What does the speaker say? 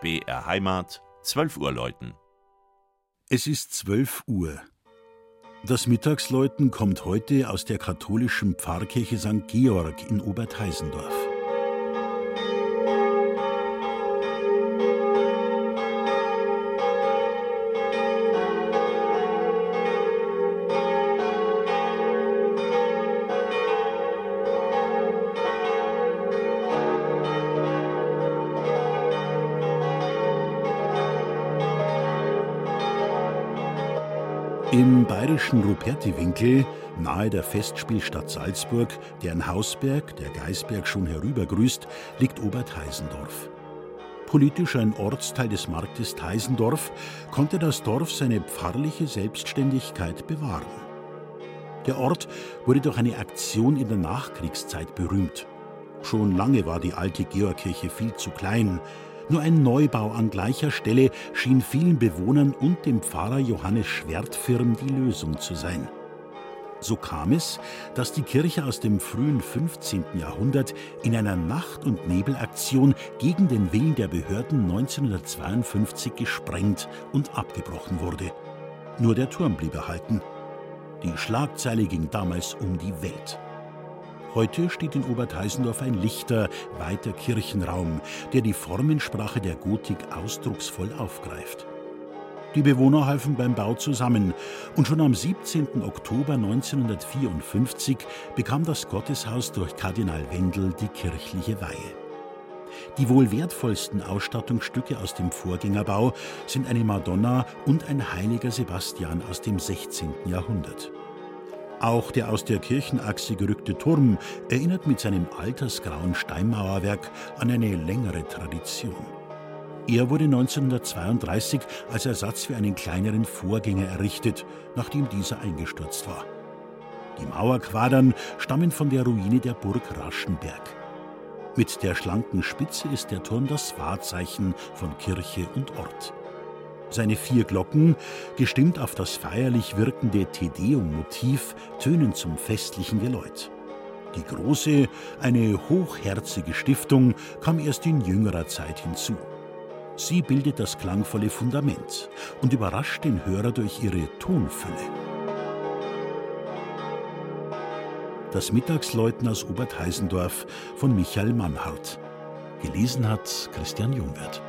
BR Heimat, 12 Uhr läuten. Es ist 12 Uhr. Das Mittagsläuten kommt heute aus der katholischen Pfarrkirche St. Georg in Obertheisendorf. Im bayerischen Rupertiwinkel, nahe der Festspielstadt Salzburg, deren Hausberg, der Geisberg, schon herübergrüßt, liegt Obertheisendorf. Politisch ein Ortsteil des Marktes Theisendorf, konnte das Dorf seine pfarrliche Selbstständigkeit bewahren. Der Ort wurde durch eine Aktion in der Nachkriegszeit berühmt. Schon lange war die alte Georgkirche viel zu klein, nur ein Neubau an gleicher Stelle schien vielen Bewohnern und dem Pfarrer Johannes Schwertfirm die Lösung zu sein. So kam es, dass die Kirche aus dem frühen 15. Jahrhundert in einer Nacht- und Nebelaktion gegen den Willen der Behörden 1952 gesprengt und abgebrochen wurde. Nur der Turm blieb erhalten. Die Schlagzeile ging damals um die Welt. Heute steht in Obertheisendorf ein lichter, weiter Kirchenraum, der die Formensprache der Gotik ausdrucksvoll aufgreift. Die Bewohner halfen beim Bau zusammen und schon am 17. Oktober 1954 bekam das Gotteshaus durch Kardinal Wendel die kirchliche Weihe. Die wohl wertvollsten Ausstattungsstücke aus dem Vorgängerbau sind eine Madonna und ein heiliger Sebastian aus dem 16. Jahrhundert. Auch der aus der Kirchenachse gerückte Turm erinnert mit seinem altersgrauen Steinmauerwerk an eine längere Tradition. Er wurde 1932 als Ersatz für einen kleineren Vorgänger errichtet, nachdem dieser eingestürzt war. Die Mauerquadern stammen von der Ruine der Burg Raschenberg. Mit der schlanken Spitze ist der Turm das Wahrzeichen von Kirche und Ort. Seine vier Glocken, gestimmt auf das feierlich wirkende Tedeum-Motiv, tönen zum festlichen Geläut. Die große, eine hochherzige Stiftung kam erst in jüngerer Zeit hinzu. Sie bildet das klangvolle Fundament und überrascht den Hörer durch ihre Tonfülle. Das Mittagsläuten aus Obertheisendorf von Michael Mannhardt. Gelesen hat Christian Jungwirth.